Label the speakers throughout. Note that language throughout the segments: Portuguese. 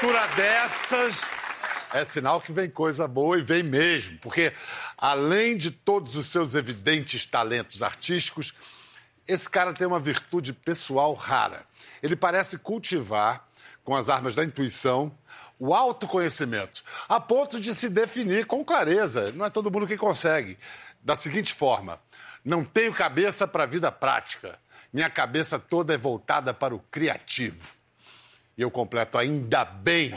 Speaker 1: altura dessas, é sinal que vem coisa boa e vem mesmo, porque além de todos os seus evidentes talentos artísticos, esse cara tem uma virtude pessoal rara. Ele parece cultivar, com as armas da intuição, o autoconhecimento, a ponto de se definir com clareza. Não é todo mundo que consegue. Da seguinte forma: não tenho cabeça para a vida prática. Minha cabeça toda é voltada para o criativo. E eu completo ainda bem.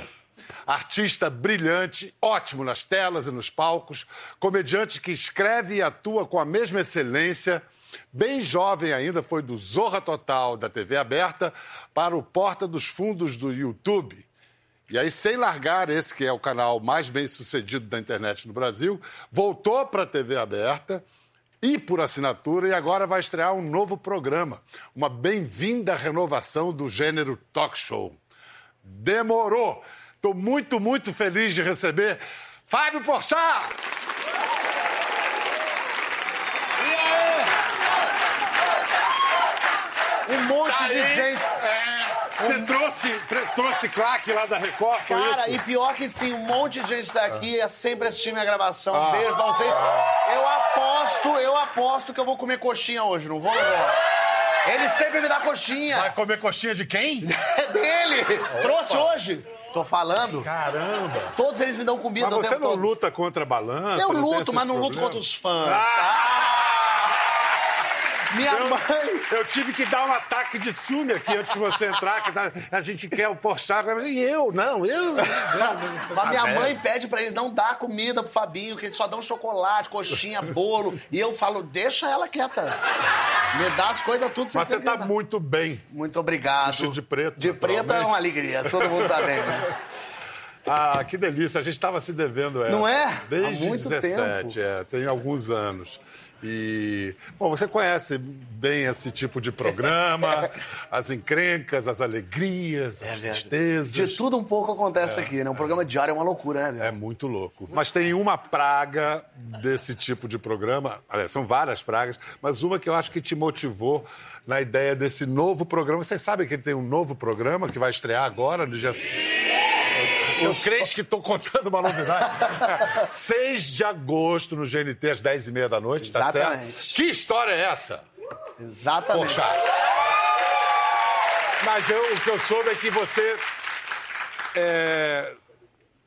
Speaker 1: Artista brilhante, ótimo nas telas e nos palcos, comediante que escreve e atua com a mesma excelência. Bem jovem ainda, foi do Zorra Total da TV aberta para o Porta dos Fundos do YouTube. E aí, sem largar esse que é o canal mais bem sucedido da internet no Brasil, voltou para a TV aberta e por assinatura e agora vai estrear um novo programa, uma bem-vinda renovação do gênero talk show. Demorou! Estou muito, muito feliz de receber Fábio Porchat!
Speaker 2: Um monte
Speaker 1: Tá
Speaker 2: de
Speaker 1: aí.
Speaker 2: gente.
Speaker 1: Você trouxe, trouxe claque lá da Record, foi
Speaker 2: Cara,
Speaker 1: isso?
Speaker 2: e pior que sim, um monte de gente daqui é sempre assistindo minha gravação.
Speaker 1: Ah.
Speaker 2: Um beijo pra vocês. Eu aposto, eu aposto que eu vou comer coxinha hoje, não vou, não vou? Ele sempre me dá coxinha.
Speaker 1: Vai comer coxinha de quem?
Speaker 2: É dele. Trouxe hoje. Tô falando.
Speaker 1: Caramba!
Speaker 2: Todos eles me dão comida
Speaker 1: Mas
Speaker 2: o
Speaker 1: você
Speaker 2: tempo
Speaker 1: não
Speaker 2: todo.
Speaker 1: luta contra a balança?
Speaker 2: Eu luto, mas não luto
Speaker 1: problemas?
Speaker 2: contra os fãs.
Speaker 1: Ah!
Speaker 2: Minha
Speaker 1: Eu,
Speaker 2: mãe...
Speaker 1: eu tive que dar um ataque de ciúme aqui antes de você entrar, que tá- a gente quer o Porchat. E eu? Não, eu?
Speaker 2: Mas minha mãe pede pra eles não dar comida pro Fabinho, que eles só dão chocolate, coxinha, bolo. E eu falo, deixa ela quieta. Me dá as coisas tudo.
Speaker 1: Mas você tá muito bem.
Speaker 2: Muito obrigado.
Speaker 1: Vestido de preto,
Speaker 2: De preto é uma alegria. Todo mundo tá bem, né?
Speaker 1: Ah, que delícia. A gente estava se devendo essa.
Speaker 2: Não é?
Speaker 1: Desde
Speaker 2: Há muito
Speaker 1: 17,
Speaker 2: tempo.
Speaker 1: é. Tem alguns anos. E, bom, você conhece bem esse tipo de programa, as encrencas, as alegrias, as tristezas.
Speaker 2: De tudo um pouco acontece aqui, né? Um programa diário é uma loucura, né,
Speaker 1: É
Speaker 2: meu?
Speaker 1: muito louco. Mas tem uma praga desse tipo de programa, aliás, são várias pragas, mas uma que eu acho que te motivou na ideia desse novo programa. Vocês sabem que ele tem um novo programa que vai estrear agora, no dia. Eu creio que estou contando uma novidade. 6 de agosto, no GNT, às 10h30 da noite, tá
Speaker 2: Exatamente.
Speaker 1: certo? Que história é essa?
Speaker 2: Exatamente.
Speaker 1: Poxa! Mas eu- o que eu soube é que você. é,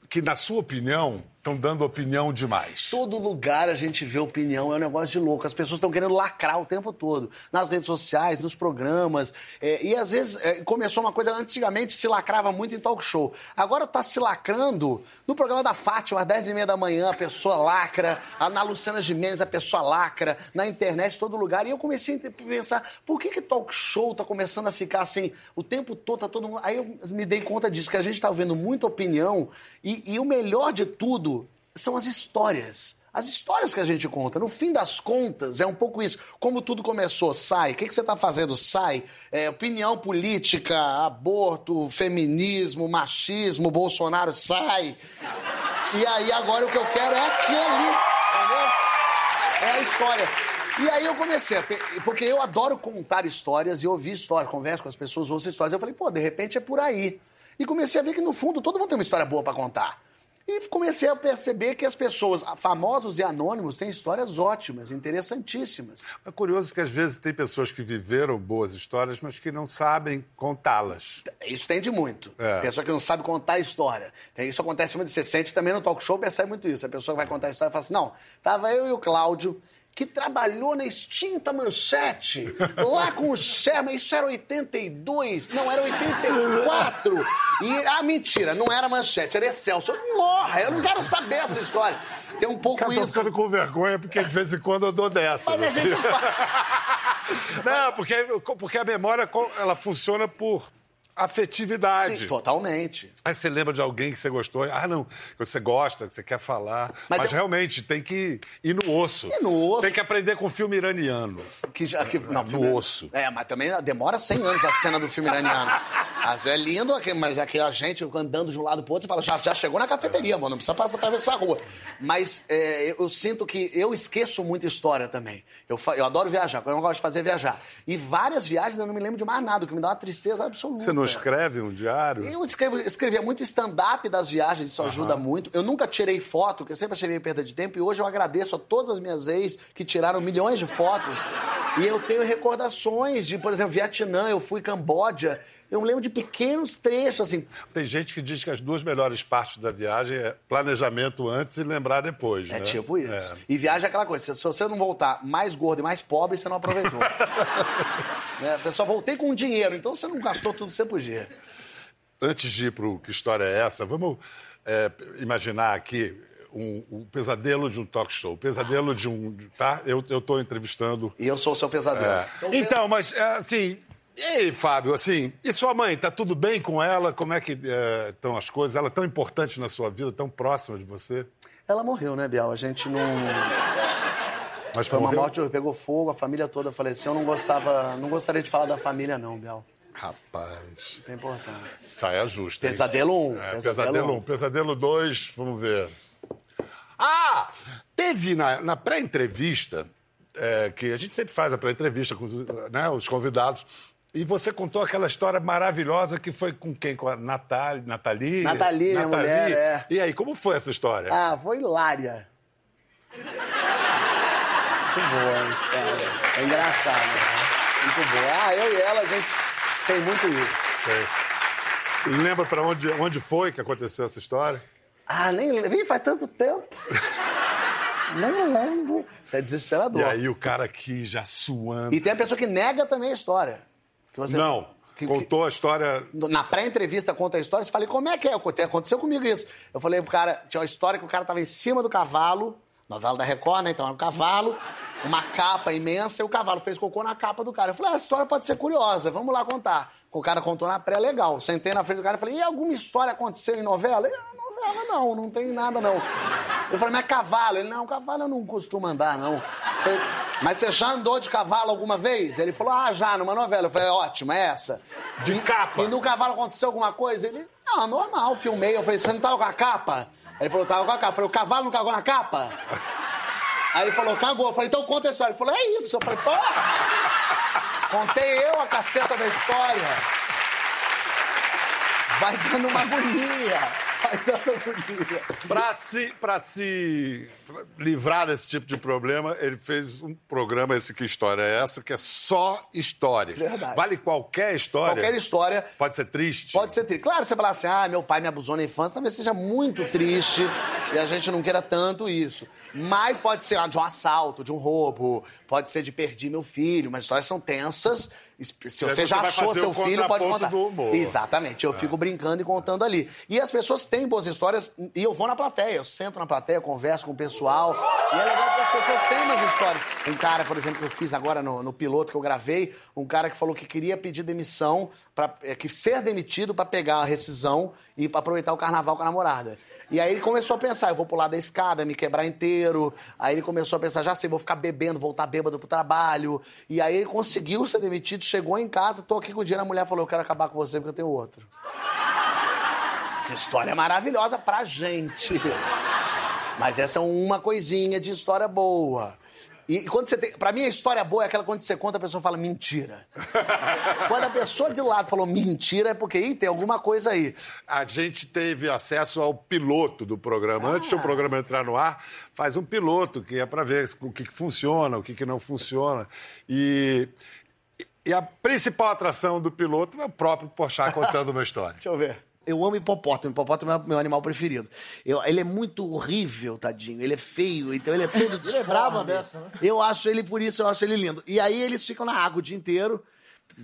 Speaker 1: que, na sua opinião, estão dando opinião demais.
Speaker 2: Todo lugar a gente vê opinião, é um negócio de louco. As pessoas estão querendo lacrar o tempo todo. Nas redes sociais, nos programas. É, e às vezes é, começou uma coisa, antigamente se lacrava muito em talk show. Agora tá se lacrando no programa da Fátima, às 10 e meia da manhã, a pessoa lacra. Na Luciana Gimenez, a pessoa lacra. Na internet, todo lugar. E eu comecei a pensar, por que que talk show tá começando a ficar assim, o tempo todo, tá todo mundo... Aí eu me dei conta disso, que a gente tá vendo muita opinião. E, e o melhor de tudo são as histórias. As histórias que a gente conta. No fim das contas, é um pouco isso. Como tudo começou, sai. O que, que você está fazendo? Sai. É, opinião política, aborto, feminismo, machismo, Bolsonaro, sai. E aí agora o que eu quero é aquele. Entendeu? É a história. E aí eu comecei, a pe- porque eu adoro contar histórias e ouvir histórias, converso com as pessoas, ouço histórias. Eu falei, pô, de repente é por aí. E comecei a ver que no fundo todo mundo tem uma história boa pra contar. E comecei a perceber que as pessoas, famosos e anônimos, têm histórias ótimas, interessantíssimas.
Speaker 1: É curioso que às vezes tem pessoas que viveram boas histórias, mas que não sabem contá-las.
Speaker 2: Isso tem de muito.
Speaker 1: É.
Speaker 2: Pessoa que não sabe contar a história. Isso acontece muito. Você sente também no talk show, percebe muito isso. A pessoa que vai contar a história fala assim: não, tava eu e o Cláudio. Que trabalhou na extinta manchete, lá com o Sherman, isso era 82, não, era 84. E, ah, mentira, não era manchete, era Excelso. Morra, eu não quero saber essa história. Tem um pouco
Speaker 1: Cara, tô
Speaker 2: isso.
Speaker 1: ficando com vergonha porque de vez em quando eu dou dessa.
Speaker 2: Mas a gente
Speaker 1: Não, porque, porque a memória ela funciona por afetividade.
Speaker 2: Sim, totalmente.
Speaker 1: Aí você lembra de alguém que você gostou, ah, não, que você gosta, que você quer falar.
Speaker 2: Mas
Speaker 1: Mas,
Speaker 2: eu-
Speaker 1: realmente tem que ir no osso.
Speaker 2: Ir no osso.
Speaker 1: Tem que aprender com filme iraniano.
Speaker 2: Que já, que, não,
Speaker 1: No
Speaker 2: filme-
Speaker 1: osso.
Speaker 2: É, mas também demora 100 anos a cena do filme iraniano. Mas é lindo, mas aqui a gente andando de um lado pro outro, você fala, já, já chegou na cafeteria, mano, não precisa passar atravessar a rua. Mas é, eu, eu, sinto que eu esqueço muita história também. Eu, eu adoro viajar, eu gosto de fazer viajar. E várias viagens eu não me lembro de mais nada, o que me dá uma tristeza absoluta.
Speaker 1: Você não escreve um diário?
Speaker 2: Eu escrevo, escrevia muito stand-up das viagens, isso uhum. ajuda muito. Eu nunca tirei foto, porque eu sempre achei meio perda de tempo, e hoje eu agradeço a todas as minhas ex que tiraram milhões de fotos. E eu tenho recordações de, por exemplo, Vietnã, eu fui Camboja. Eu me lembro de pequenos trechos, assim.
Speaker 1: Tem gente que diz que as duas melhores partes da viagem é planejamento antes e lembrar depois.
Speaker 2: É
Speaker 1: né?
Speaker 2: tipo isso. É. E viagem é aquela coisa: se você não voltar mais gordo e mais pobre, você não aproveitou. né? Eu só voltei com dinheiro, então você não gastou tudo que você podia.
Speaker 1: Antes de ir para o Que História é Essa, vamos é, imaginar aqui um, um, pesadelo de um talk show, o pesadelo de um. Tá? Eu estou entrevistando.
Speaker 2: E eu sou o seu pesadelo. É.
Speaker 1: Então, então, mas assim, e aí, Fábio, assim, e sua mãe, tá tudo bem com ela? Como é que estão é, as coisas? Ela é tão importante na sua vida, tão próxima de você?
Speaker 2: Ela morreu, né, Biel? A gente não. Mas foi morreu? uma morte, pegou fogo, a família toda faleceu. Eu não gostava, não gostaria de falar da família, não, Biel.
Speaker 1: Rapaz.
Speaker 2: Tem importância.
Speaker 1: Saia justa.
Speaker 2: Pesadelo 1. Um,
Speaker 1: é, pesadelo 1. Um. Pesadelo 2, vamos ver. Ah! Teve na, na pré-entrevista, é, que a gente sempre faz a pré-entrevista com né, os convidados, e você contou aquela história maravilhosa que foi com quem? Com a Natália, Nathalie?
Speaker 2: Nathalie, minha mulher, é.
Speaker 1: E aí, como foi essa história?
Speaker 2: Ah, foi hilária. Muito boa a história. É engraçado. Né? Muito boa. Ah, eu e ela, a gente tem muito isso.
Speaker 1: Sei. Lembra para onde, onde foi que aconteceu essa história?
Speaker 2: Ah, nem lembro. Faz tanto tempo. nem lembro. Isso é desesperador.
Speaker 1: E aí o cara aqui já suando.
Speaker 2: E tem a pessoa que nega também a história.
Speaker 1: Você... Não. Que, Contou a história.
Speaker 2: Na pré-entrevista, conta a história. Você falei, como é que é? Aconteceu comigo isso. Eu falei pro cara, tinha uma história que o cara tava em cima do cavalo, novela da Record, né? Então era um cavalo, uma capa imensa, e o cavalo fez cocô na capa do cara. Eu falei, ah, a história pode ser curiosa, vamos lá contar. O cara contou na pré, legal. Sentei na frente do cara e falei, e alguma história aconteceu em novela? Ele, novela não, não tem nada não. Eu falei, mas cavalo? Ele, não, cavalo eu não costumo andar, não. Falei, mas você já andou de cavalo alguma vez? Ele falou, ah, já, numa novela. Eu falei, ótimo, é essa.
Speaker 1: De e, capa.
Speaker 2: E no cavalo aconteceu alguma coisa? Ele, ah, normal, filmei. Eu falei, você não tava com a capa? Ele falou, tava com a capa. Eu falei, o cavalo não cagou na capa? Aí ele falou, cagou. Eu falei, então conta a história. Ele falou, é isso. Eu falei, pô. Contei eu a caceta da história. Vai dando uma agonia.
Speaker 1: Para se, pra se livrar desse tipo de problema, ele fez um programa, esse Que História é Essa, que é só história.
Speaker 2: Verdade.
Speaker 1: Vale qualquer história.
Speaker 2: Qualquer história.
Speaker 1: Pode ser triste?
Speaker 2: Pode ser triste. Claro, você falar assim, ah, meu pai me abusou na infância, talvez seja muito triste e a gente não queira tanto isso. Mas pode ser de um assalto, de um roubo, pode ser de perdi meu filho, mas histórias são tensas. Se você já achou seu filho, pode contar. Exatamente, eu é. fico brincando e contando ali. E as pessoas têm boas histórias e eu vou na plateia, eu sento na plateia, converso com o pessoal. E é legal que as pessoas têm umas histórias. Um cara, por exemplo, que eu fiz agora no, no piloto que eu gravei, um cara que falou que queria pedir demissão para é, que ser demitido para pegar a rescisão e para aproveitar o carnaval com a namorada. E aí ele começou a pensar, eu vou pular da escada, me quebrar inteiro. Aí ele começou a pensar, já sei, vou ficar bebendo, voltar bêbado pro trabalho. E aí ele conseguiu ser demitido, chegou em casa, tô aqui com o dinheiro, a mulher falou, eu quero acabar com você porque eu tenho outro. Essa história é maravilhosa pra gente. Mas essa é uma coisinha de história boa. E, quando você tem. Pra mim, a história boa é aquela quando você conta, a pessoa fala mentira. quando a pessoa de lado falou mentira, é porque Ih, tem alguma coisa aí.
Speaker 1: A gente teve acesso ao piloto do programa. Ah. Antes do programa entrar no ar, faz um piloto, que é para ver o que, que funciona, o que, que não funciona. E. E a principal atração do piloto é o próprio Porchat contando uma história.
Speaker 2: Deixa eu ver. Eu amo hipopótamo. Hipopótamo é meu animal preferido. Eu, ele é muito horrível, tadinho. Ele é feio, então ele é todo
Speaker 3: Ele é bravo dessa, né?
Speaker 2: Eu acho ele, por isso, eu acho ele lindo. E aí eles ficam na água o dia inteiro,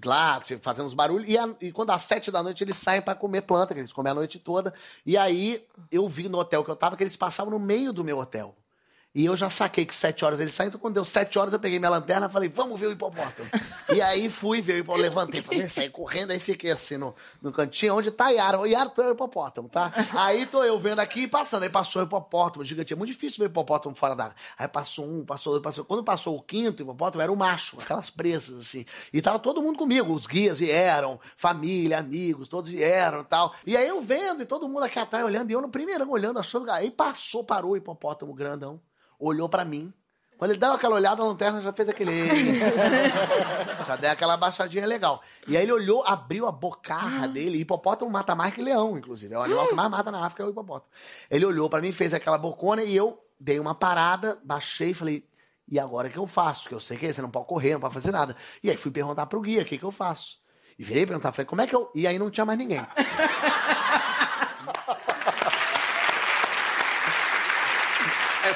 Speaker 2: lá, fazendo os barulhos. E, a, e quando às sete da noite eles saem para comer planta, que eles comem a noite toda. E aí eu vi no hotel que eu tava que eles passavam no meio do meu hotel. E eu já saquei que sete horas ele saiu, então quando deu sete horas eu peguei minha lanterna e falei, vamos ver o hipopótamo. e aí fui ver o hipopótamo, levantei ver, saí correndo, aí fiquei assim no, no cantinho, onde tá Yara. O Yara tá o hipopótamo, tá? Aí tô eu vendo aqui e passando, aí passou o hipopótamo, gigante. É muito difícil ver hipopótamo fora da água. Aí passou um, passou dois, passou. Quando passou o quinto hipopótamo, era o macho, aquelas presas, assim. E tava todo mundo comigo, os guias vieram, família, amigos, todos vieram e tal. E aí eu vendo, e todo mundo aqui atrás olhando, e eu no primeiro olhando, achando. Aí passou, parou o hipopótamo grandão olhou para mim. Quando ele deu aquela olhada, a lanterna já fez aquele. já deu aquela baixadinha legal. E aí ele olhou, abriu a bocarra dele. Hipopótamo mata mais que leão, inclusive. É o animal que mais mata na África, é o hipopótamo. Ele olhou para mim, fez aquela bocona e eu dei uma parada, baixei e falei. E agora o que eu faço? Que eu sei que você não pode correr, não pode fazer nada. E aí fui perguntar pro guia o que, que eu faço. E virei perguntar, falei, como é que eu. E aí não tinha mais ninguém.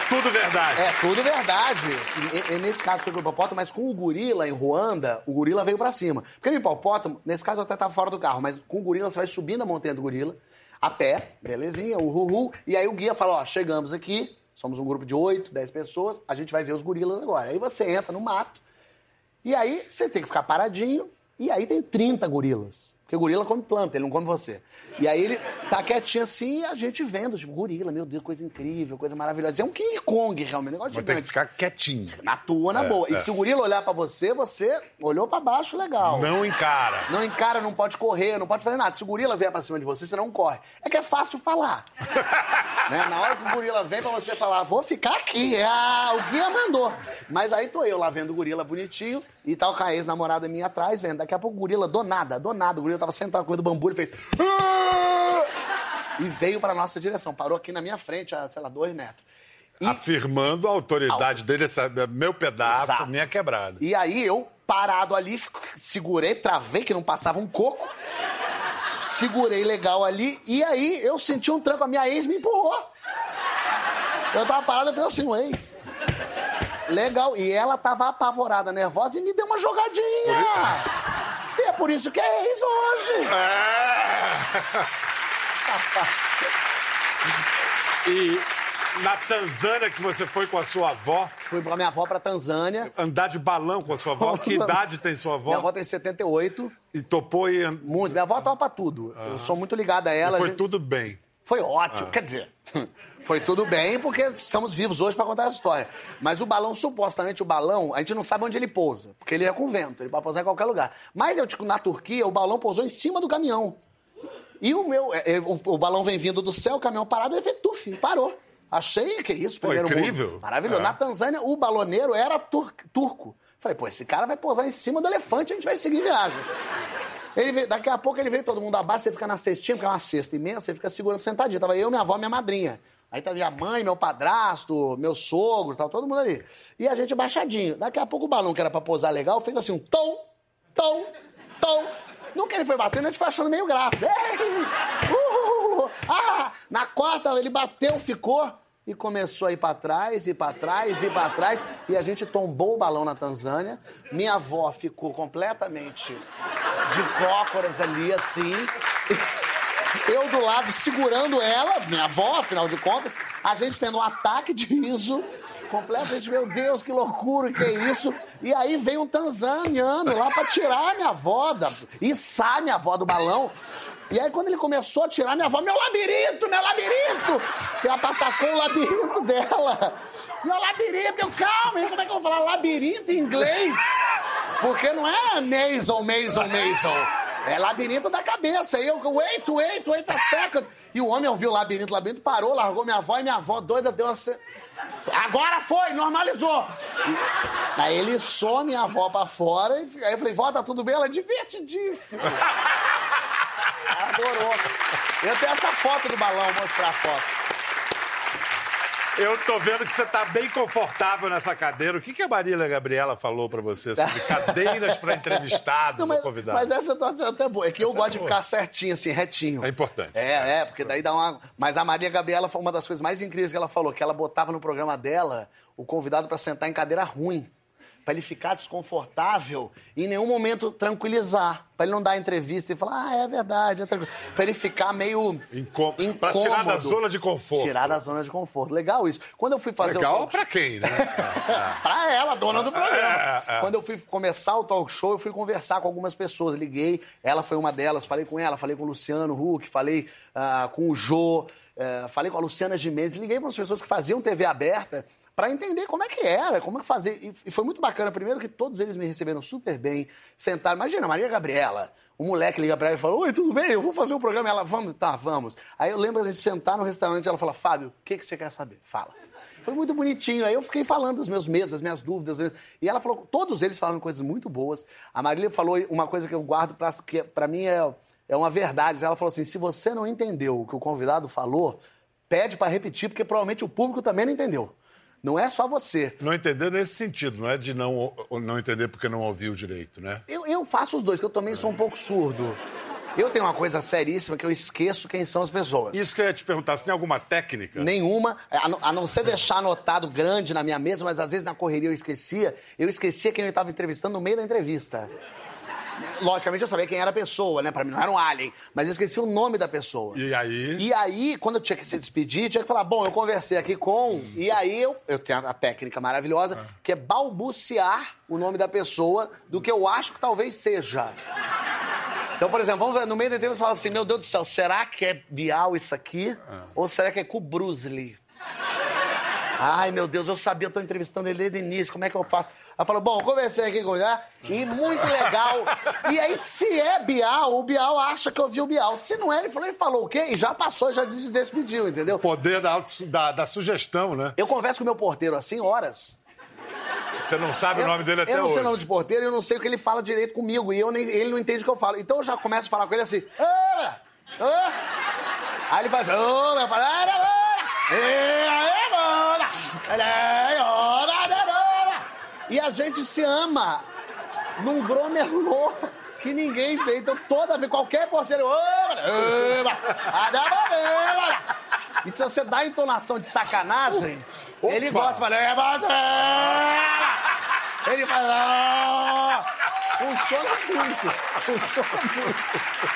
Speaker 1: tudo verdade.
Speaker 2: É tudo verdade. E, e, nesse caso foi com o hipopótamo, mas com o gorila em Ruanda, o gorila veio para cima. Porque no hipopótamo, nesse caso eu até tava fora do carro, mas com o gorila você vai subindo a montanha do gorila, a pé, belezinha, o uhul, e aí o guia fala, ó, chegamos aqui, somos um grupo de 8, 10 pessoas, a gente vai ver os gorilas agora. Aí você entra no mato, e aí você tem que ficar paradinho, e aí tem 30 gorilas. Porque gorila come planta, ele não come você. E aí ele tá quietinho assim e a gente vendo, tipo, gorila, meu Deus, coisa incrível, coisa maravilhosa. É um King Kong, realmente, negócio
Speaker 1: Mas tem que ficar quietinho.
Speaker 2: Na tua, na é, boa. É. E se o gorila olhar para você, você olhou para baixo, legal.
Speaker 1: Não encara.
Speaker 2: Não encara, não pode correr, não pode fazer nada. Se o gorila vier pra cima de você, você não corre. É que é fácil falar. né? Na hora que o gorila vem pra você falar, vou ficar aqui. Ah, o guia mandou. Mas aí tô eu lá vendo o gorila bonitinho e tal, com a ex-namorada minha atrás, vendo. Daqui a pouco o gorila, do nada, do nada, o gorila tava sentado com o bambu, ele fez. Ah! E veio pra nossa direção. Parou aqui na minha frente, a, sei lá, dois metros.
Speaker 1: E... Afirmando a autoridade dele, esse é meu pedaço, Exato. minha quebrada.
Speaker 2: E aí eu, parado ali, segurei, travei, que não passava um coco. Segurei legal ali. E aí eu senti um tranco, a minha ex me empurrou. Eu tava parado, eu fiz assim, ei. Legal. E ela tava apavorada, nervosa e me deu uma jogadinha. E é por isso que é ex hoje. É.
Speaker 1: e na Tanzânia que você foi com a sua avó?
Speaker 2: Fui com a minha avó pra Tanzânia.
Speaker 1: Andar de balão com a sua avó? que idade tem sua avó?
Speaker 2: Minha avó tem 78.
Speaker 1: E topou e...
Speaker 2: Muito. Minha avó topa tudo. Eu sou muito ligado a ela.
Speaker 1: E foi
Speaker 2: gente...
Speaker 1: tudo bem.
Speaker 2: Foi ótimo. Ah. Quer dizer, foi tudo bem porque estamos vivos hoje para contar essa história. Mas o balão, supostamente, o balão, a gente não sabe onde ele pousa, porque ele é com vento, ele pode pousar em qualquer lugar. Mas eu, tipo, na Turquia, o balão pousou em cima do caminhão. E o meu, é, é, o, o balão vem vindo do céu, o caminhão parado, ele fez tuf, parou. Achei que isso, primeiro
Speaker 1: Pô, incrível.
Speaker 2: Mundo. Maravilhoso. É. Na Tanzânia, o baloneiro era tur turco. Falei, pô, esse cara vai pousar em cima do elefante, a gente vai seguir viagem. Ele daqui a pouco ele veio todo mundo abaixo, você fica na cestinha, porque é uma cesta imensa, você fica segurando sentadinho. Tava eu, minha avó, minha madrinha. Aí tava minha mãe, meu padrasto, meu sogro, tava todo mundo ali. E a gente baixadinho. Daqui a pouco o balão, que era pra pousar legal, fez assim um tom, tom, tom. Que ele foi batendo, a gente foi achando meio graça. Ei, uh, ah, na quarta ele bateu, ficou e começou a ir para trás, ir para trás, ir para trás. E a gente tombou o balão na Tanzânia. Minha avó ficou completamente de cócoras ali, assim. Eu do lado segurando ela, minha avó, afinal de contas. A gente tendo um ataque de riso completamente, meu Deus, que loucura, que é isso? E aí vem um tanzaniano lá para tirar minha avó, da, içar minha avó do balão. E aí, quando ele começou a tirar minha avó, meu labirinto, meu labirinto! Ela atacou o labirinto dela. Meu labirinto, eu, calma, como é que eu vou falar labirinto em inglês? Porque não é Mason, Mason, Mason. É labirinto da cabeça. Eu, wait, wait, wait a second. E o homem ouviu o labirinto, labirinto parou, largou minha avó e minha avó doida deu uma. Agora foi, normalizou. E, aí ele some minha avó pra fora e aí eu falei, vó, tá tudo bem? Ela é divertidíssima. Adorou. Eu tenho essa foto do balão, vou mostrar a foto.
Speaker 1: Eu tô vendo que você tá bem confortável nessa cadeira. O que, que a Marília Gabriela falou para você sobre cadeiras para entrevistados Não,
Speaker 2: mas,
Speaker 1: convidados?
Speaker 2: Mas essa tá até boa. É que essa eu gosto é de ficar certinho, assim, retinho.
Speaker 1: É importante.
Speaker 2: É, é, porque daí dá uma. Mas a Maria Gabriela foi uma das coisas mais incríveis que ela falou, que ela botava no programa dela o convidado para sentar em cadeira ruim. Pra ele ficar desconfortável e em nenhum momento tranquilizar. Pra ele não dar entrevista e falar, ah, é verdade, é tranquilo. Pra ele ficar meio
Speaker 1: Incô-
Speaker 2: incômodo.
Speaker 1: Pra tirar da zona de conforto.
Speaker 2: Tirar da zona de conforto. Legal isso. Quando eu fui fazer o
Speaker 1: Legal
Speaker 2: talk
Speaker 1: pra quem, né?
Speaker 2: pra ela, dona do programa.
Speaker 1: É, é.
Speaker 2: Quando eu fui começar o talk show, eu fui conversar com algumas pessoas. Liguei, ela foi uma delas, falei com ela, falei com o Luciano Huck, falei ah, com o Jô, eh, falei com a Luciana Gimenez. Liguei para as pessoas que faziam TV aberta para entender como é que era, como é que fazia. E, e foi muito bacana. Primeiro que todos eles me receberam super bem, sentaram. Imagina, Maria Gabriela. O moleque liga pra ela e fala: Oi, tudo bem? Eu vou fazer um programa. Ela, vamos, tá, vamos. Aí eu lembro da gente sentar no restaurante e ela fala: Fábio, o que, que você quer saber? Fala. Foi muito bonitinho. Aí eu fiquei falando dos meus medos, das minhas dúvidas. E ela falou, todos eles falaram coisas muito boas. A Marília falou uma coisa que eu guardo pra, que pra mim é, é uma verdade. Ela falou assim: se você não entendeu o que o convidado falou, pede pra repetir, porque provavelmente o público também não entendeu. Não é só você.
Speaker 1: Não entender nesse sentido, não é de não, não entender porque não ouviu direito, né?
Speaker 2: Eu, eu faço os dois, que eu também sou um pouco surdo. Eu tenho uma coisa seríssima que eu esqueço quem são as pessoas.
Speaker 1: Isso que eu ia te perguntar, se tem alguma técnica?
Speaker 2: Nenhuma, a não, a não ser deixar anotado grande na minha mesa, mas às vezes na correria eu esquecia. Eu esquecia quem eu estava entrevistando no meio da entrevista. Logicamente eu sabia quem era a pessoa, né? Pra mim não era um alien, mas eu esqueci o nome da pessoa.
Speaker 1: E aí?
Speaker 2: E aí, quando eu tinha que se despedir, tinha que falar, bom, eu conversei aqui com. E aí eu, eu tenho a técnica maravilhosa, que é balbuciar o nome da pessoa do que eu acho que talvez seja. Então, por exemplo, vamos ver, no meio da entrevista eu falava assim, meu Deus do céu, será que é Bial isso aqui? Ou será que é com o Bruce Lee? Ai, meu Deus, eu sabia, eu tô entrevistando ele desde o início, como é que eu faço? Ela falou, bom, conversei aqui com ele, né? e muito legal. E aí, se é Bial, o Bial acha que eu vi o Bial. Se não é, ele falou, ele falou o quê? E já passou, já despediu, entendeu?
Speaker 1: O poder da, da, da sugestão, né?
Speaker 2: Eu converso com o meu porteiro assim, horas.
Speaker 1: Você não sabe o nome dele até
Speaker 2: eu não
Speaker 1: hoje.
Speaker 2: sei o nome de porteiro e eu não sei o que ele fala direito comigo. E eu nem, ele não entende o que eu falo. Então eu já começo a falar com ele assim. "Ah, ah." Aí ele faz. "Ah", eu falo, "Ah, não, ah, eh, ah, mona, eh, oh, ah, não, não." E a gente se ama num gromelô que ninguém tem. Então toda vez, qualquer porteiro. E se você dá a entonação de sacanagem,
Speaker 1: Opa.
Speaker 2: ele gosta de falar. "É, é." Ele faz. "Ah." Funciona muito. Funciona muito.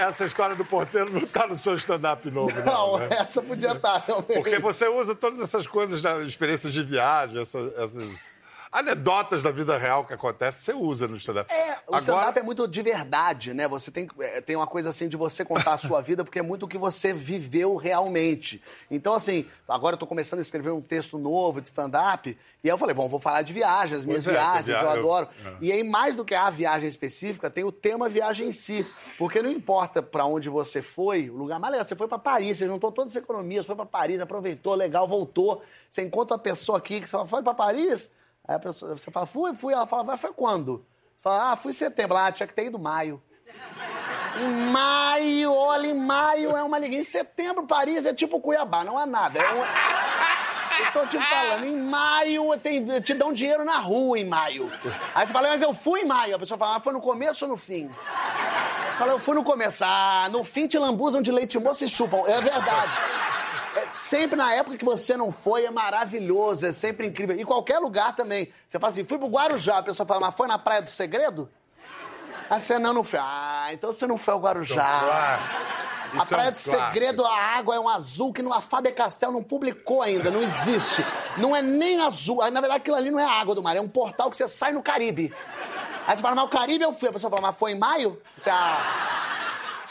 Speaker 1: Essa história do porteiro não tá no seu stand-up novo, não.
Speaker 2: Não,
Speaker 1: né?
Speaker 2: essa podia estar realmente.
Speaker 1: Porque você usa todas essas coisas, da experiências de viagem, essas, essas anedotas da vida real que acontece, você usa no stand-up.
Speaker 2: É, o
Speaker 1: Agora,
Speaker 2: stand-up é muito de verdade, né? Você tem, é, tem uma coisa assim de você contar a sua vida, porque é muito o que você viveu realmente. Então, assim, agora eu tô começando a escrever um texto novo de stand-up, e aí eu falei, bom, vou falar de viagens, as minhas
Speaker 1: é,
Speaker 2: viagens, eu
Speaker 1: via- eu-
Speaker 2: adoro.
Speaker 1: é.
Speaker 2: E aí, mais do que a viagem específica, tem o tema viagem em si. Porque não importa pra onde você foi, o lugar mais legal, você foi pra Paris, você juntou todas as economias, foi pra Paris, aproveitou, legal, voltou. Você encontra uma pessoa aqui que você fala, foi pra Paris? Aí a pessoa, você fala, fui, fui. Ela fala, vai, foi quando? Você fala, ah, fui em setembro. Ah, tinha que ter ido maio. Em maio, olha, em maio é uma liguinha. Em setembro, Paris é tipo Cuiabá, não há nada. É um... Eu tô te falando, em maio tem, te dão dinheiro na rua em maio. Aí você fala, mas eu fui em maio. A pessoa fala, ah, foi no começo ou no fim? Você fala, eu fui no começo. Ah, no fim te lambuzam de leite moço e chupam. É verdade. É, sempre na época que você não foi, é maravilhoso, é sempre incrível. E qualquer lugar também. Você fala assim, fui pro Guarujá. A pessoa fala, mas foi na Praia do Segredo? Aí você, não, não foi. Ah, então você não foi ao Guarujá.
Speaker 1: clássico.
Speaker 2: A
Speaker 1: é
Speaker 2: Praia
Speaker 1: um
Speaker 2: do
Speaker 1: clássico.
Speaker 2: Segredo, a água é um azul que a Faber Castell não publicou ainda, não existe. Não é nem azul. Aí, na verdade, aquilo ali não é água do mar, é um portal que você sai no Caribe. Aí você fala, mas o Caribe eu fui. A pessoa fala, mas foi em maio? Você, ah,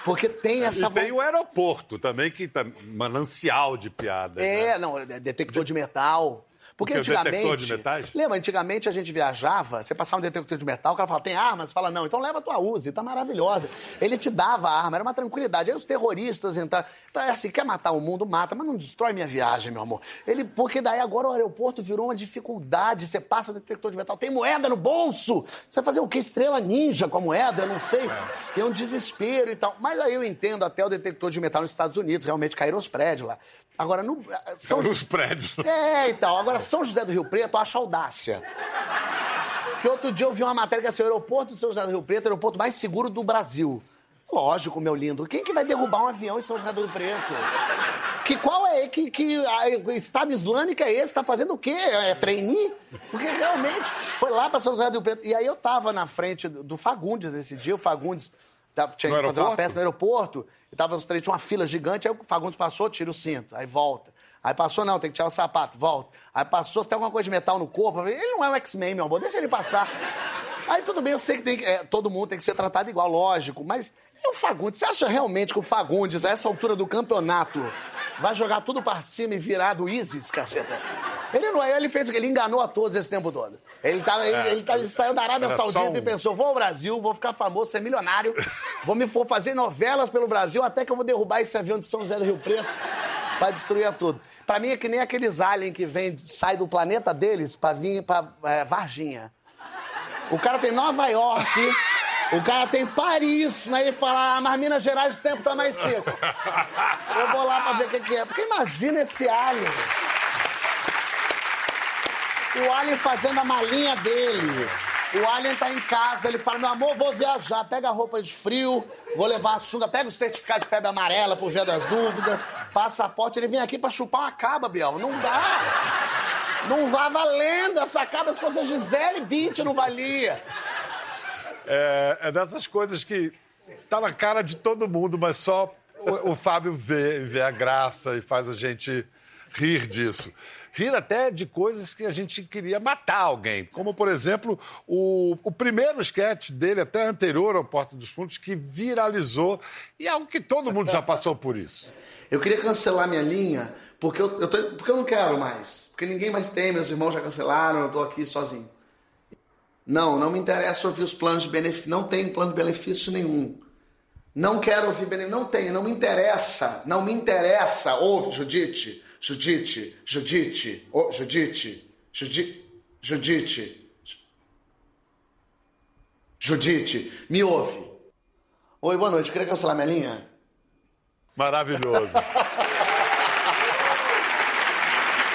Speaker 2: porque tem essa...
Speaker 1: E tem o aeroporto também, que tá manancial de piada. né?
Speaker 2: É, não, é detector de metal. Porque
Speaker 1: Porque o
Speaker 2: antigamente.
Speaker 1: detector de metais?
Speaker 2: Lembra, antigamente a gente viajava, você passava um detector de metal, o cara falava, tem arma? Você fala, não, então leva a tua Uzi, tá maravilhosa. Ele te dava a arma, era uma tranquilidade. Aí os terroristas entraram. Então, é assim, quer matar o mundo, mata, mas não destrói minha viagem, meu amor. Ele, porque daí agora o aeroporto virou uma dificuldade. Você passa detector de metal, tem moeda no bolso. Você vai fazer o quê? Estrela ninja com a moeda? Eu não sei. É um desespero e tal. Mas aí eu entendo até o detector de metal nos Estados Unidos, realmente caíram os prédios lá. Agora, no. São
Speaker 1: São os prédios.
Speaker 2: é, então. Agora, São José do Rio Preto, eu acho audácia. Que outro dia eu vi uma matéria que assim, o aeroporto de São José do Rio Preto é o aeroporto mais seguro do Brasil. Lógico, meu lindo. Quem que vai derrubar um avião em São José do Rio Preto? Que qual é que, que a, Estado Islâmico é esse? Tá fazendo o quê? É trainee? Porque realmente foi lá para São José do Rio Preto. E aí eu tava na frente do Fagundes esse dia, o Fagundes tava, tinha que fazer uma peça no aeroporto, e tava os três, tinha uma fila gigante, aí o Fagundes passou, tira o cinto, aí volta. Aí passou, não, tem que tirar o sapato, volta. Aí passou, se tem alguma coisa de metal no corpo, ele não é o X-Men, meu amor, deixa ele passar. Aí tudo bem, eu sei que tem, é, todo mundo tem que ser tratado igual, lógico, mas e o Fagundes? Você acha realmente que o Fagundes, a essa altura do campeonato, vai jogar tudo para cima e virar do Isis, caceta? Ele não é, ele fez o que? Ele enganou a todos esse tempo todo. Ele, tá, ele, é, ele, tá, ele saiu da Arábia Saudita um... e pensou: vou ao Brasil, vou ficar famoso, ser milionário, vou me for fazer novelas pelo Brasil até que eu vou derrubar esse avião de São José do Rio Preto pra destruir tudo. Pra mim é que nem aqueles aliens que vem, sai do planeta deles pra vir pra é, Varginha. O cara tem Nova York. O cara tem Paris, mas ele fala, ah, mas Minas Gerais o tempo tá mais seco. Eu vou lá pra ver o que, que é. Porque imagina esse alien. O alien fazendo a malinha dele. O alien tá em casa, ele fala, meu amor, vou viajar, pega a roupa de frio, vou levar a sunga, pega o certificado de febre amarela por via das dúvidas, passaporte, ele vem aqui pra chupar uma caba, Biel. Não dá. Não vá valendo essa caba, se fosse a Gisele Bündchen não valia.
Speaker 1: É, é dessas coisas que tá na cara de todo mundo, mas só o, o Fábio vê, vê a graça e faz a gente rir disso rir até de coisas que a gente queria matar alguém. Como, por exemplo, o, o primeiro sketch dele, até anterior ao Porta dos Fundos, que viralizou. E é algo que todo mundo já passou por isso.
Speaker 2: Eu queria cancelar minha linha porque eu, eu, tô, porque eu não quero mais. Porque ninguém mais tem, meus irmãos já cancelaram, eu estou aqui sozinho. Não, não me interessa ouvir os planos de benefício. Não tem plano de benefício nenhum. Não quero ouvir benefício. Não tem, não me interessa. Não me interessa. Ouve, Judite. Judite. Judite. Oh, Judite. Judite. Judite. Judite. Me ouve. Oi, boa noite. Queria cancelar minha linha?
Speaker 1: Maravilhoso.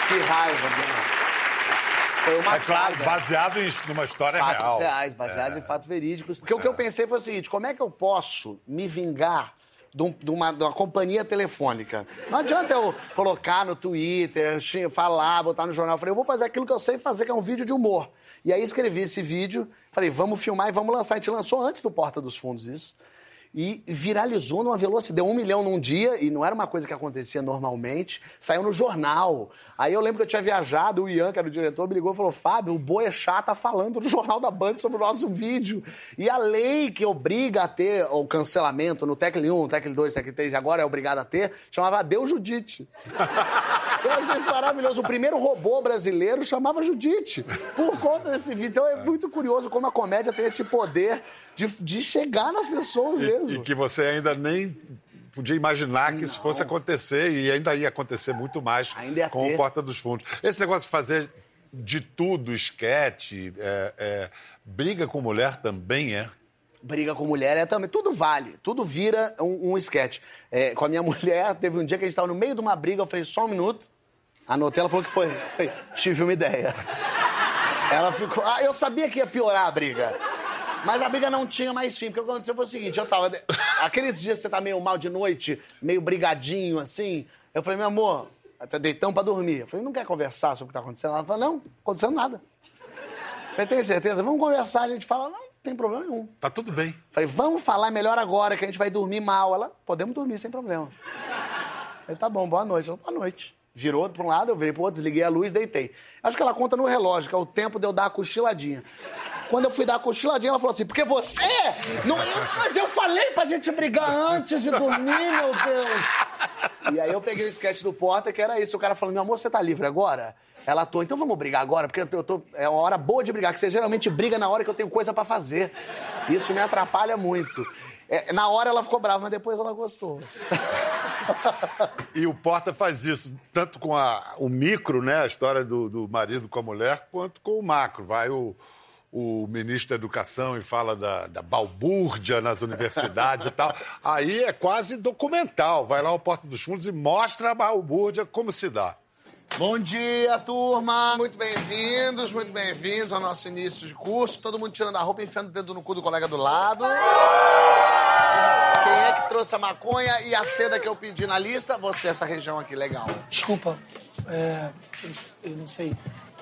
Speaker 2: que raiva, né? Foi uma é claro,
Speaker 1: baseado em uma história
Speaker 2: fatos
Speaker 1: real.
Speaker 2: reais, baseados é. em fatos verídicos. Porque é. o que eu pensei foi o seguinte: como é que eu posso me vingar de, um, de, uma, de uma companhia telefônica? Não adianta eu colocar no Twitter, falar, botar no jornal. Eu falei, eu vou fazer aquilo que eu sei fazer, que é um vídeo de humor. E aí escrevi esse vídeo, falei, vamos filmar e vamos lançar. A gente lançou antes do Porta dos Fundos isso e viralizou numa velocidade. Deu um milhão num dia e não era uma coisa que acontecia normalmente. Saiu no jornal. Aí eu lembro que eu tinha viajado, o Ian, que era o diretor, me ligou e falou: Fábio, o Boechat tá falando no jornal da Band sobre o nosso vídeo. E a lei que obriga a ter o cancelamento no Tecle 1, Tecle 2, Tecle 3, agora é obrigado a ter, chamava Deus Judite. eu achei isso maravilhoso. O primeiro robô brasileiro chamava Judite, por conta desse vídeo. Então é muito curioso como a comédia tem esse poder de, de chegar nas pessoas mesmo
Speaker 1: mesmo. E que você ainda nem podia imaginar que Não. isso fosse acontecer e ainda ia acontecer muito mais com ter. o Porta dos Fundos. Esse negócio de fazer de tudo, esquete, é, é, briga com mulher também é?
Speaker 2: Briga com mulher é também. Tudo vale, tudo vira um, um esquete. É, com a minha mulher, teve um dia que a gente estava no meio de uma briga, eu falei, só um minuto. Anotei, ela falou que foi. Tive uma ideia. Ela ficou. Ah, eu sabia que ia piorar a briga. Mas a briga não tinha mais fim, porque o que aconteceu foi o seguinte, eu tava... Aqueles dias que você tá meio mal de noite, meio brigadinho, assim, eu falei, meu amor, até deitão pra dormir. Eu falei, não quer conversar sobre o que tá acontecendo? Ela falou, não, acontecendo nada. Eu falei, tem certeza? Vamos conversar. A gente fala, não, não tem problema nenhum.
Speaker 1: Tá tudo bem. Eu
Speaker 2: falei, vamos falar melhor agora, que a gente vai dormir mal. Ela, podemos dormir sem problema. Eu falei, tá bom, boa noite. Ela, boa noite. Virou para um lado, eu virei pro outro, desliguei a luz, deitei. Acho que ela conta no relógio, que é o tempo de eu dar a cochiladinha. Quando eu fui dar a cochiladinha, ela falou assim: porque você. Não, eu, mas eu falei pra gente brigar antes de dormir, meu Deus. E aí eu peguei o sketch do Porta, que era isso. O cara falou: meu amor, você tá livre agora? Ela tô, então vamos brigar agora, porque eu tô, é uma hora boa de brigar, que você geralmente briga na hora que eu tenho coisa para fazer. Isso me atrapalha muito. É, na hora ela ficou brava, mas depois ela gostou.
Speaker 1: e o Porta faz isso, tanto com a, o micro, né, a história do, do marido com a mulher, quanto com o macro. Vai o, o ministro da Educação e fala da, da balbúrdia nas universidades e tal. Aí é quase documental. Vai lá ao Porta dos Fundos e mostra a balbúrdia como se dá.
Speaker 2: Bom dia, turma! Muito bem-vindos, muito bem-vindos ao nosso início de curso. Todo mundo tirando a roupa e enfiando o dedo no cu do colega do lado. Quem é que trouxe a maconha e a seda que eu pedi na lista? Você, essa região aqui, legal.
Speaker 3: Desculpa, é, eu, eu não sei.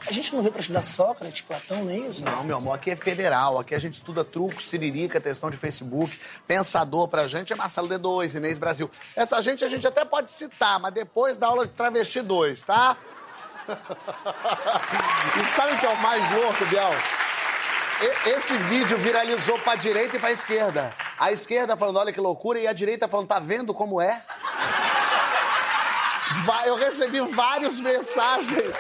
Speaker 3: A gente não veio pra estudar Sócrates, Platão, nem isso?
Speaker 2: Não, meu amor, aqui é federal. Aqui a gente estuda truco, siririca, questão de Facebook. Pensador pra gente é Marcelo D2, Inês Brasil. Essa gente a gente até pode citar, mas depois da aula de travesti 2, tá? e sabe o que é o mais louco, Biel? Esse vídeo viralizou pra direita e pra esquerda. A esquerda falando, olha que loucura, e a direita falando, tá vendo como é? Eu recebi várias mensagens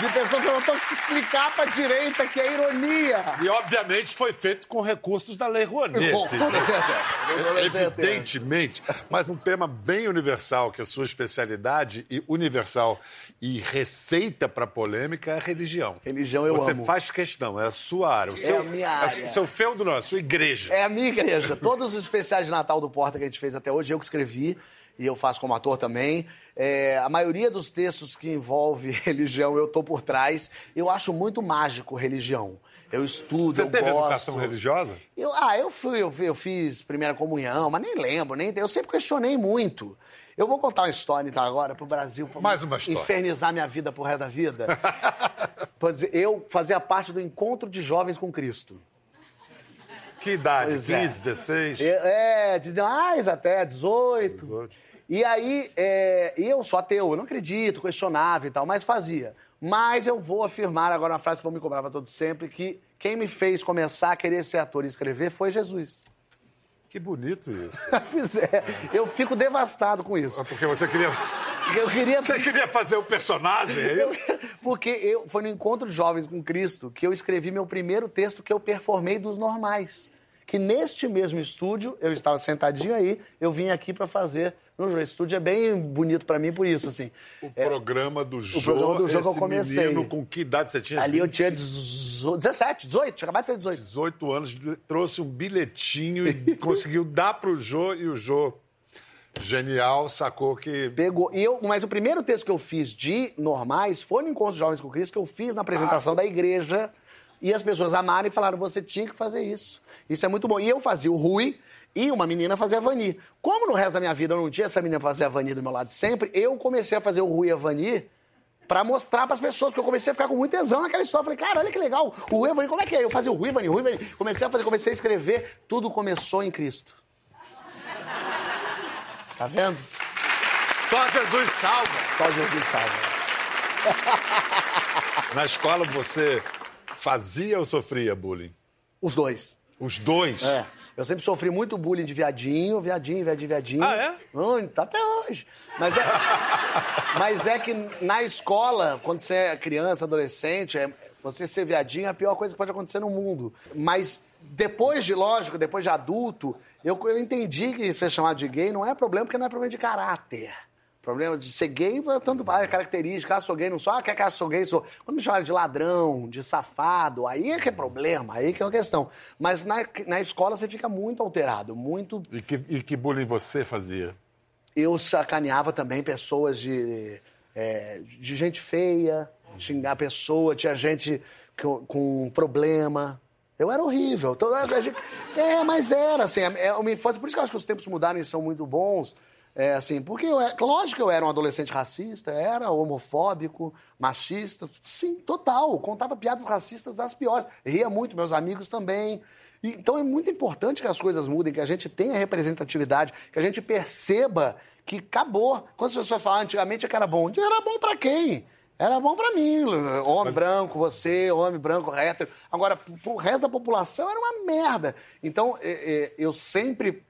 Speaker 2: de pessoas que eu não tô explicar pra direita que é ironia.
Speaker 1: E, obviamente, foi feito com recursos da Lei Rouanet.
Speaker 2: Com toda certeza. Com toda certeza.
Speaker 1: Evidentemente. Mas um tema bem universal, que é a sua especialidade, e universal e receita para polêmica é a religião.
Speaker 2: Religião eu
Speaker 1: Você
Speaker 2: amo.
Speaker 1: faz questão, é a sua área. O
Speaker 2: É a minha área.
Speaker 1: O seu feudo não, é a sua igreja.
Speaker 2: É a minha igreja. Todos os especiais de Natal do Porta que a gente fez até hoje, eu que escrevi, e eu faço como ator também. É, a maioria dos textos que envolve religião, eu tô por trás. Eu acho muito mágico religião. Eu estudo,
Speaker 1: Você
Speaker 2: eu
Speaker 1: teve
Speaker 2: gosto.
Speaker 1: educação religiosa?
Speaker 2: Eu, ah, eu fui, eu, eu fiz primeira comunhão, mas nem lembro, nem eu sempre questionei muito. Eu vou contar uma história então agora pro Brasil, pra
Speaker 1: Mais uma história.
Speaker 2: infernizar minha vida pro resto da vida. É, eu fazia parte do encontro de jovens com Cristo.
Speaker 1: Que idade?
Speaker 2: Pois
Speaker 1: 15,
Speaker 2: é.
Speaker 1: 16?
Speaker 2: É, diziam, mais até 18.
Speaker 1: 18.
Speaker 2: E aí, é, eu sou ateu, eu não acredito, questionava e tal, mas fazia. Mas eu vou afirmar agora uma frase que vão me cobrar pra todo sempre, que quem me fez começar a querer ser ator e escrever foi Jesus.
Speaker 1: Que bonito isso.
Speaker 2: Pois é, eu fico devastado com isso.
Speaker 1: Porque você queria,
Speaker 2: Eu queria
Speaker 1: você queria fazer o personagem, é isso?
Speaker 2: Porque eu, foi no Encontro de Jovens com Cristo que eu escrevi meu primeiro texto que eu performei dos normais. Que neste mesmo estúdio, eu estava sentadinho aí, eu vim aqui para fazer no Jô. Esse estúdio é bem bonito para mim por isso, assim.
Speaker 1: O programa do Jô,
Speaker 2: programa do Jô que eu comecei.
Speaker 1: menino, com que idade você tinha?
Speaker 2: Ali eu tinha 18, 17, 18, tinha acabado de fazer 18.
Speaker 1: 18 anos, trouxe um bilhetinho e conseguiu dar pro Jô e o Jô, genial, sacou que.
Speaker 2: Pegou. E eu, mas o primeiro texto que eu fiz de normais foi no Encontro de Jovens com Cristo, que eu fiz na apresentação da igreja. E as pessoas amaram e falaram: você tinha que fazer isso. Isso é muito bom. E eu fazia o Rui e uma menina fazia a Vani. Como no resto da minha vida eu não tinha essa menina pra fazer a Vani do meu lado sempre, eu comecei a fazer o Rui e a Vani pra mostrar pras pessoas, porque eu comecei a ficar com muito tesão naquela história. Falei, cara, olha que legal. O Rui e a Vani, como é que é? Eu fazia o Rui e Vani, Rui e Vani. Comecei a fazer, comecei a escrever. Tudo começou em Cristo. Tá vendo?
Speaker 1: Só Jesus salva!
Speaker 2: Só Jesus salva.
Speaker 1: Na escola você fazia ou sofria bullying?
Speaker 2: Os dois.
Speaker 1: Os dois?
Speaker 2: É. Eu sempre sofri muito bullying de viadinho, viadinho, viadinho, viadinho.
Speaker 1: Ah, é?
Speaker 2: Muito, até hoje. Mas é, mas é que na escola, quando você é criança, adolescente, é- você ser viadinho é a pior coisa que pode acontecer no mundo. Mas depois de, lógico, depois de adulto, eu, eu entendi que ser chamado de gay não é problema, porque não é problema de caráter. Problema de ser gay, tanto vai, é característica, ah, sou gay, não sou, ah, quer que eu sou gay, sou. Quando me chamaram de ladrão, de safado, aí é que é problema, aí que é uma questão. Mas na, na escola você fica muito alterado, muito.
Speaker 1: E que, e que bullying você fazia?
Speaker 2: Eu sacaneava também pessoas de, é, de gente feia, xingar a pessoa, tinha gente com, com problema. Eu era horrível. Então, gente- é, mas era, assim, é uma infância. Por isso que eu acho que os tempos mudaram e são muito bons. É, assim, porque, eu, é- lógico que eu era um adolescente racista, era homofóbico, machista, sim, total. Contava piadas racistas das piores. Ria muito, meus amigos também. E, então é muito importante que as coisas mudem, que a gente tenha representatividade, que a gente perceba que acabou. Quando as pessoas falavam antigamente que era bom, era bom pra quem? Era bom pra mim, homem branco, você, homem branco, hétero. Agora, pro resto da população era uma merda. Então, é, é, eu sempre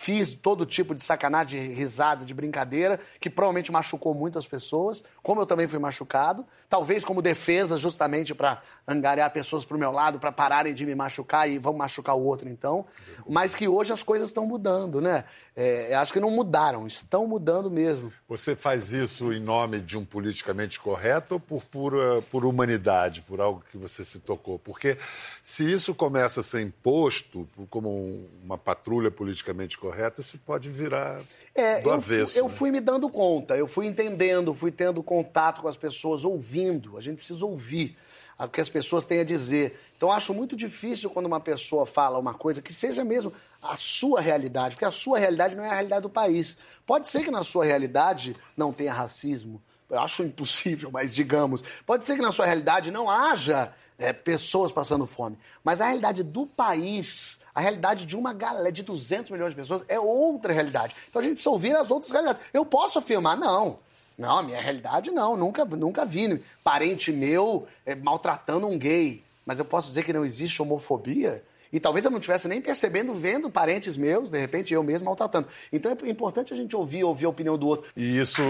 Speaker 2: fiz todo tipo de sacanagem, de risada, de brincadeira, que provavelmente machucou muitas pessoas, como eu também fui machucado, talvez como defesa justamente para angariar pessoas pro meu lado, para pararem de me machucar e vamos machucar o outro então, mas que hoje as coisas estão mudando, né? É, acho que não mudaram, estão mudando mesmo.
Speaker 1: Você faz isso em nome de um politicamente correto ou por, pura, por humanidade, por algo que você se tocou? Porque se isso começa a ser imposto como um- uma patrulha politicamente correto, isso pode virar
Speaker 2: É,
Speaker 1: do
Speaker 2: eu,
Speaker 1: avesso.
Speaker 2: fui, eu
Speaker 1: né?
Speaker 2: fui me dando conta, eu fui entendendo, fui tendo contato com as pessoas, ouvindo. A gente precisa ouvir o que as pessoas têm a dizer. Então, eu acho muito difícil quando uma pessoa fala uma coisa que seja mesmo a sua realidade, porque a sua realidade não é a realidade do país. Pode ser que na sua realidade não tenha racismo, eu acho impossível, mas digamos. Pode ser que na sua realidade não haja é, pessoas passando fome, mas a realidade do país, a realidade de uma galera de 200 milhões de pessoas é outra realidade. Então a gente precisa ouvir as outras realidades. Eu posso afirmar, não. Não, a minha realidade não, nunca, nunca vi parente meu é, maltratando um gay. Mas eu posso dizer que não existe homofobia? E talvez eu não estivesse nem percebendo, vendo parentes meus, de repente eu mesmo maltratando. Então é importante a gente ouvir, ouvir a opinião do outro.
Speaker 1: E isso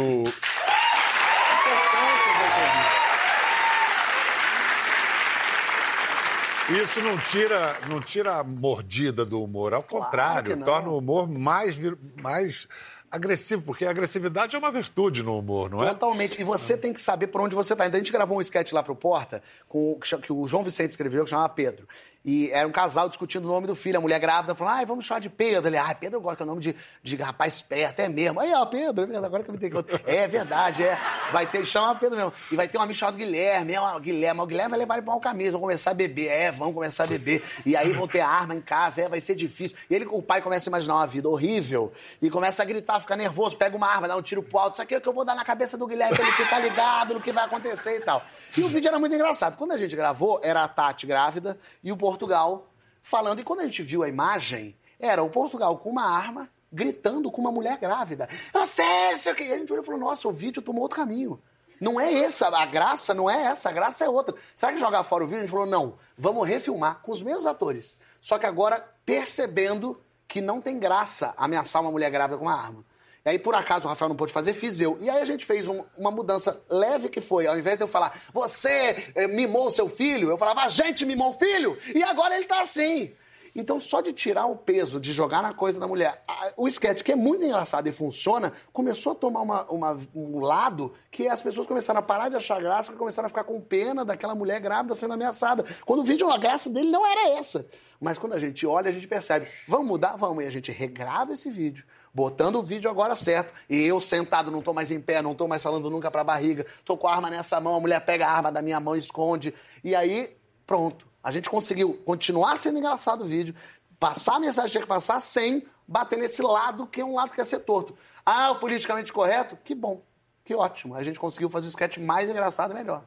Speaker 1: Isso não tira, não tira a mordida do humor, ao
Speaker 2: Claro
Speaker 1: contrário,
Speaker 2: não.
Speaker 1: torna o humor mais, mais agressivo, porque a agressividade é uma virtude no humor, não é?
Speaker 2: Totalmente. E você tem que saber por onde você tá. Então a gente gravou um sketch lá pro Porta, com, que o João Vicente escreveu, que chamava Pedro. E era um casal discutindo o nome do filho. A mulher grávida falou: ai, vamos chamar de Pedro. Ele, ah, Pedro eu gosto, que é o nome de, de rapaz esperto, é mesmo. Aí, ó, Pedro, é agora que eu me tenho que. É verdade, é. Vai ter, chama Pedro mesmo. E vai ter um amigo chamado Guilherme, é uma, Guilherme. O Guilherme vai levar ele pra uma camisa, vão começar a beber. É, vão começar a beber. E aí vão ter arma em casa, é, vai ser difícil. E ele, o pai começa a imaginar uma vida horrível e começa a gritar, ficar nervoso, pega uma arma, dá um tiro pro alto. Isso aqui é o que eu vou dar na cabeça do Guilherme pra ele ficar ligado no que vai acontecer e tal. E o vídeo era muito engraçado. Quando a gente gravou, era a Tati grávida e o Portugal falando. E quando a gente viu a imagem, era o Portugal com uma arma, gritando com uma mulher grávida. Eu sei, que. E a gente olhou e falou: nossa, o vídeo tomou outro caminho. Não é essa, a graça não é essa, a graça é outra. Será que jogar fora o vídeo? A gente falou: não, vamos refilmar com os mesmos atores. Só que agora percebendo que não tem graça ameaçar uma mulher grávida com uma arma. E aí, por acaso, o Rafael não pôde fazer, fiz eu. E aí a gente fez um- uma mudança leve que foi. Ao invés de eu falar, você eh, mimou seu filho, eu falava, a gente mimou o filho, e agora ele tá assim. Então, só de tirar o peso, de jogar na coisa da mulher, o sketch, que é muito engraçado e funciona, começou a tomar uma- uma- um lado que as pessoas começaram a parar de achar graça, porque começaram a ficar com pena daquela mulher grávida sendo ameaçada. Quando o vídeo, a graça dele não era essa. Mas quando a gente olha, a gente percebe, vamos mudar? Vamos. E a gente regrava esse vídeo, botando o vídeo agora certo. E eu sentado, não tô mais em pé, não tô mais falando nunca pra barriga, tô com a arma nessa mão, a mulher pega a arma da minha mão e esconde. E aí, pronto. A gente conseguiu continuar sendo engraçado o vídeo, passar a mensagem que tinha que passar sem bater nesse lado que é um lado que é ser torto. Ah, o politicamente correto? Que bom, que ótimo. A gente conseguiu fazer o sketch mais engraçado e melhor.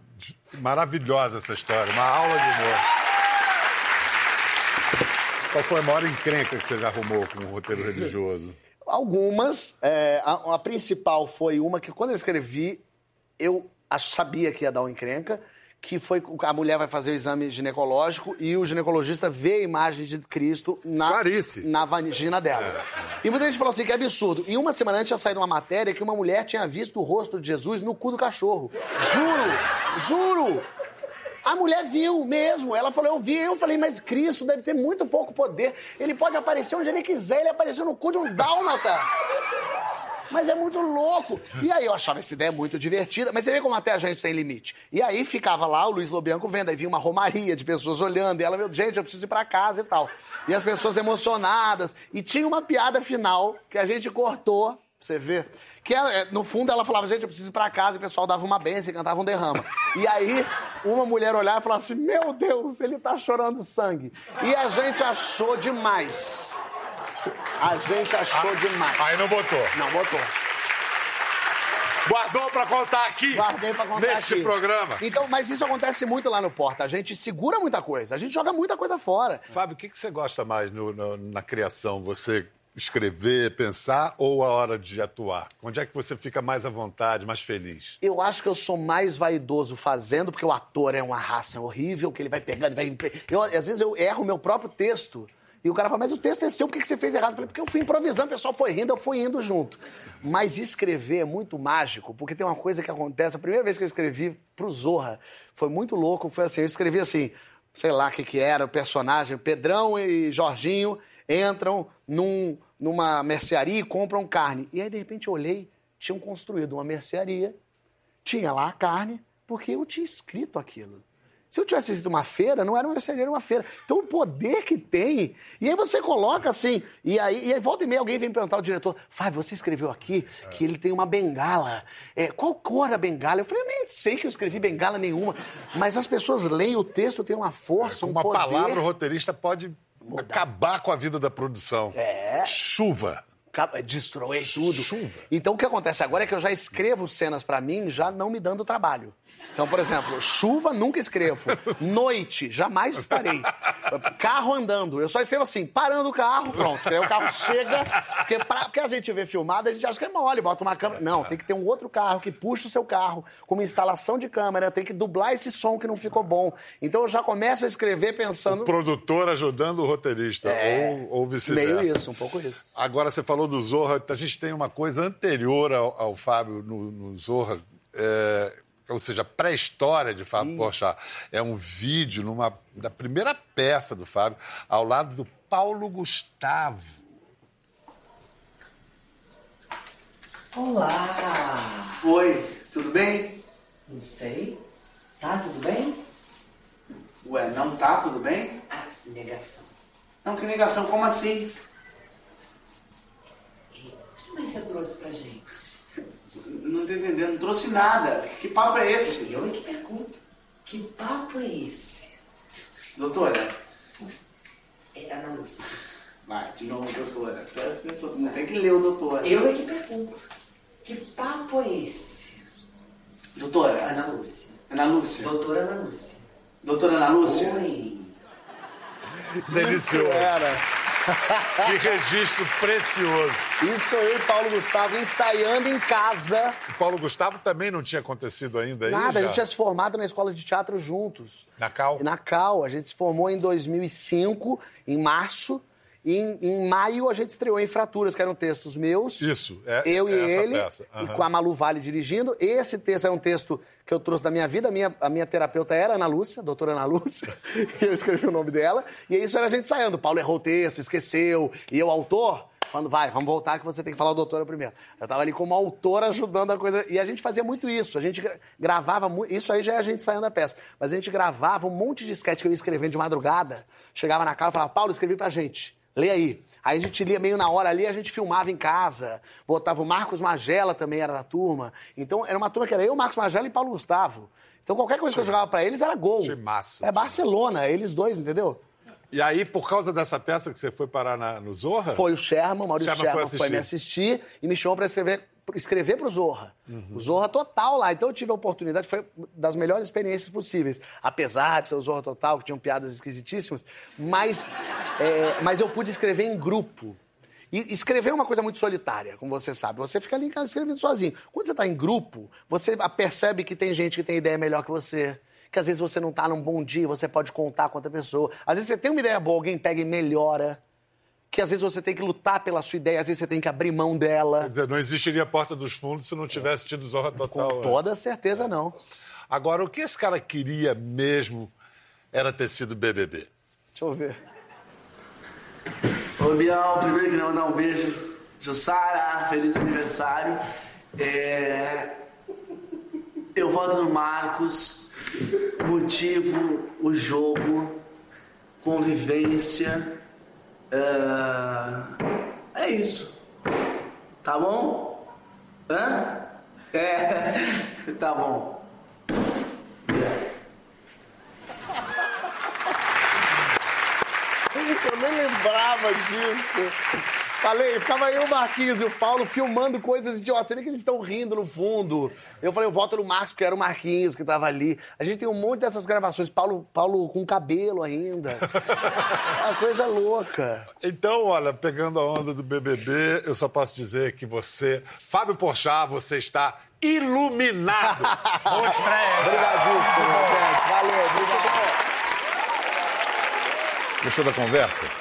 Speaker 1: Maravilhosa essa história, uma aula de humor. Qual foi a maior encrenca que você já arrumou com o roteiro religioso?
Speaker 2: Algumas. é, a, a principal foi uma que, quando eu escrevi, eu sabia que ia dar uma encrenca, que foi a mulher vai fazer o exame ginecológico e o ginecologista vê a imagem de Cristo na,
Speaker 1: Clarice.
Speaker 2: na vagina dela. E muita gente falou assim, que absurdo. E uma semana antes tinha saído uma matéria que uma mulher tinha visto o rosto de Jesus no cu do cachorro. Juro! Juro! A mulher viu mesmo, ela falou, eu vi. Eu falei, mas Cristo deve ter muito pouco poder. Ele pode aparecer onde ele quiser, ele apareceu no cu de um dálmata. Mas é muito louco. E aí eu achava essa ideia muito divertida, mas você vê como até a gente tem limite. E aí ficava lá o Luiz Lobianco vendo, aí vinha uma romaria de pessoas olhando, e ela, meu, gente, eu preciso ir pra casa e tal. E as pessoas emocionadas. E tinha uma piada final que a gente cortou, pra você ver. Que ela, é, no fundo ela falava, gente, eu preciso ir pra casa, e o pessoal dava uma benção e cantava um derrama. E aí uma mulher olhava e falava assim: Meu Deus, ele tá chorando sangue. E a gente achou demais. A gente achou demais.
Speaker 1: Aí não botou.
Speaker 2: Não, botou.
Speaker 1: Guardou pra contar aqui.
Speaker 2: Guardei pra contar
Speaker 1: Neste
Speaker 2: aqui.
Speaker 1: programa.
Speaker 2: Então, mas isso acontece muito lá no Porta. A gente segura muita coisa, a gente joga muita coisa fora.
Speaker 1: Fábio, o que que você gosta mais no- no- na criação? Você escrever, pensar ou a hora de atuar? Onde é que você fica mais à vontade, mais feliz?
Speaker 2: Eu acho que eu sou mais vaidoso fazendo, porque o ator é uma raça horrível, que ele vai pegando, vai. Eu, às vezes eu erro o meu próprio texto. E o cara fala, mas o texto é seu, por que você fez errado? Eu falei, porque eu fui improvisando, o pessoal foi rindo, eu fui indo junto. Mas escrever é muito mágico, porque tem uma coisa que acontece. A primeira vez que eu escrevi pro Zorra foi muito louco. Foi assim: eu escrevi assim, sei lá o que, que era, o personagem, Pedrão e Jorginho entram num- numa mercearia e compram carne. E aí, de repente, eu olhei, tinham construído uma mercearia, tinha lá a carne, porque eu tinha escrito aquilo. Se eu tivesse sido uma feira, não era uma mercearia, era uma feira. Então o poder que tem. E aí você coloca assim, e aí, e aí volta e meia alguém vem perguntar ao diretor: Fábio, você escreveu aqui que ele tem uma bengala. É, qual cor da bengala? Eu falei, eu nem sei que eu escrevi bengala nenhuma. Mas as pessoas leem o texto, tem uma força, um
Speaker 1: Uma
Speaker 2: poder.
Speaker 1: palavra, o roteirista pode
Speaker 2: Mudar.
Speaker 1: acabar com a vida da produção.
Speaker 2: É.
Speaker 1: Chuva.
Speaker 2: Acaba- Destrói tudo.
Speaker 1: Chuva.
Speaker 2: Então o que acontece agora é que eu já escrevo cenas pra mim, já não me dando trabalho. Então, por exemplo, chuva nunca escrevo. Noite, jamais estarei. Carro andando, eu só escrevo assim, parando o carro, pronto. Aí o carro chega, porque, pra, porque a gente vê filmado, a gente acha que é mole, bota uma câmera. Não, tem que ter um outro carro que puxa o seu carro, com uma instalação de câmera, tem que dublar esse som que não ficou bom. Então eu já começo a escrever pensando.
Speaker 1: Produtor ajudando o roteirista, ou, ou vice-versa.
Speaker 2: Meio isso, um pouco isso.
Speaker 1: Agora, você falou do Zorra, a gente tem uma coisa anterior ao, ao Fábio no, no Zorra, é, ou seja, pré-história de Fábio Porchat. É um vídeo numa, da primeira peça do Fábio, ao lado do Paulo Gustavo.
Speaker 4: Olá!
Speaker 2: Oi, tudo bem?
Speaker 4: Não sei. Tá tudo bem?
Speaker 2: Ué, não tá tudo bem?
Speaker 4: Ah, negação.
Speaker 2: Não, que negação, como assim?
Speaker 4: E O que mais você trouxe pra gente?
Speaker 2: Não tô entendendo, não trouxe nada. Que papo é esse?
Speaker 4: Eu é que pergunto. Que papo é esse?
Speaker 2: Doutora?
Speaker 4: É Ana Lúcia.
Speaker 2: Vai, de novo, doutora. Não tem que ler o doutor.
Speaker 4: Eu é que pergunto. Que papo é esse?
Speaker 2: Doutora?
Speaker 4: Ana Lúcia.
Speaker 2: Ana Lúcia?
Speaker 4: Doutora Ana Lúcia.
Speaker 2: Doutora Ana Lúcia?
Speaker 4: Oi.
Speaker 1: Delicioso.
Speaker 2: Era.
Speaker 1: Que registro precioso.
Speaker 2: Isso eu e Paulo Gustavo ensaiando em casa.
Speaker 1: O Paulo Gustavo também não tinha acontecido ainda aí?
Speaker 2: Nada, a
Speaker 1: já?
Speaker 2: gente tinha se formado na escola de teatro juntos.
Speaker 1: Na Cal?
Speaker 2: Na Cal, a gente se formou em 2005, em março. Em, em maio a gente estreou em Fraturas, que eram textos meus.
Speaker 1: Isso, é-
Speaker 2: Eu e
Speaker 1: é
Speaker 2: ele,
Speaker 1: peça.
Speaker 2: e com a Malu Vale dirigindo. Esse texto é um texto que eu trouxe da minha vida. A minha, a minha terapeuta era Ana Lúcia, doutora Ana Lúcia. e eu escrevi o nome dela. E isso era a gente ensaiando. O Paulo errou o texto, esqueceu. E eu, autor, falando, vai, vamos voltar que você tem que falar o doutora primeiro. Eu tava ali como autor ajudando a coisa. E a gente fazia muito isso. A gente gra- gravava muito. Isso aí já é a gente ensaiando a peça. Mas a gente gravava um monte de sketch que eu ia escrevendo de madrugada. Chegava na casa e falava, Paulo, escrevi pra gente. Lê aí. Aí a gente lia meio na hora ali, a gente filmava em casa. Botava o Marcos Magela também era da turma. Então era uma turma que era eu, Marcos Magela e Paulo Gustavo. Então qualquer coisa que eu jogava pra eles era gol.
Speaker 1: Time massa,
Speaker 2: É Barcelona, eles dois, entendeu?
Speaker 1: E aí, por causa dessa peça que você foi parar na- no Zorra?
Speaker 2: Foi o Sherman, Maurício
Speaker 1: Sherman foi
Speaker 2: Sherman foi, me assistir e me chamou pra escrever, escrever pro Zorra. O Zorra total lá. Então eu tive a oportunidade, foi das melhores experiências possíveis. Apesar de ser o Zorra total, que tinham piadas esquisitíssimas, mas, é, mas eu pude escrever em grupo. E escrever é uma coisa muito solitária, como você sabe. Você fica ali em casa escrevendo sozinho. Quando você está em grupo, você percebe que tem gente que tem ideia melhor que você. Que às vezes você não está num bom dia, você pode contar com outra pessoa. Às vezes você tem uma ideia boa, alguém pega e melhora. Que às vezes você tem que lutar pela sua ideia, às vezes você tem que abrir mão dela.
Speaker 1: Quer dizer, não existiria Porta dos Fundos se não tivesse tido Zorra Total.
Speaker 2: Com
Speaker 1: né?
Speaker 2: toda certeza, não.
Speaker 1: Agora, o que esse cara queria mesmo era ter sido BBB.
Speaker 2: Deixa eu ver.
Speaker 5: Ô, Bial, primeiro queria mandar um beijo. Jussara, feliz aniversário. É, Eu voto no Marcos. Motivo, o jogo. Convivência. É, é isso. Tá bom? Hã? É, tá bom.
Speaker 2: Eu nem lembrava disso. Falei, ficava eu, o Marquinhos e o Paulo filmando coisas idiotas. Você vê que eles estão rindo no fundo. Eu falei, eu voto no Marcos, porque era o Marquinhos que tava ali. A gente tem um monte dessas gravações. Paulo, Paulo com cabelo ainda. Uma coisa louca.
Speaker 1: Então, olha, pegando a onda do BBB, eu só posso dizer que você, Fábio Porchat, você está iluminado. Boa estreia.
Speaker 2: Obrigadíssimo, gente. Valeu, obrigado.
Speaker 1: Gostou da conversa?